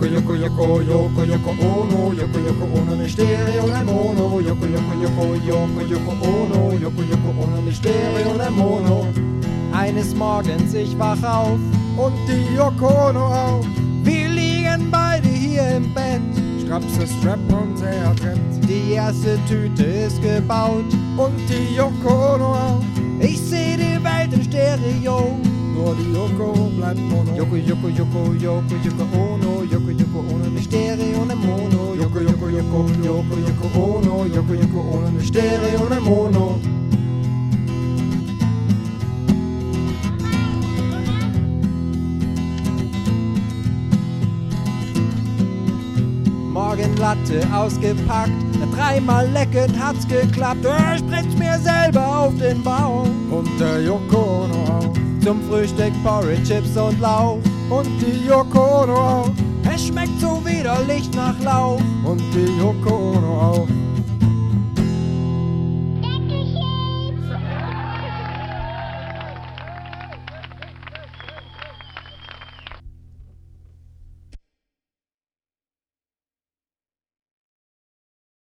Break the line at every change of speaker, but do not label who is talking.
Yoko Yoko Yoko Yoko Yoko Ono Yoko Yoko Ono ne Stereo ne Mono Yoko Yoko Yoko Yoko Yoko Ono Yoko Yoko Ono ne Stereo ne Mono
Eines Morgens ich wach auf
und die Yoko Ono auch.
Wir liegen beide hier im Bett.
Strapse Strap und er trennt.
Die erste Tüte ist gebaut
und die Yoko Ono auch.
Ich seh die Welt in Stereo.
Nur die Yoko bleibt Mono.
Yoko Yoko Yoko Yoko Yoko Ono Yoko Ono ne Stereo ne Mono
Yoko Yoko Yoko Yoko Yoko Ono Yoko Yoko Ono ne Stereo ne Mono
Morgenlatte ausgepackt, dreimal lecken hat's geklappt. Er spritzt mir selber auf den Bauch.
Und der Yoko Ono auch.
Zum Frühstück Porridge, Chips und Lauch.
Und die Yoko Ono auch.
Schmeckt so widerlich nach Lauch.
Und die Yoko auch.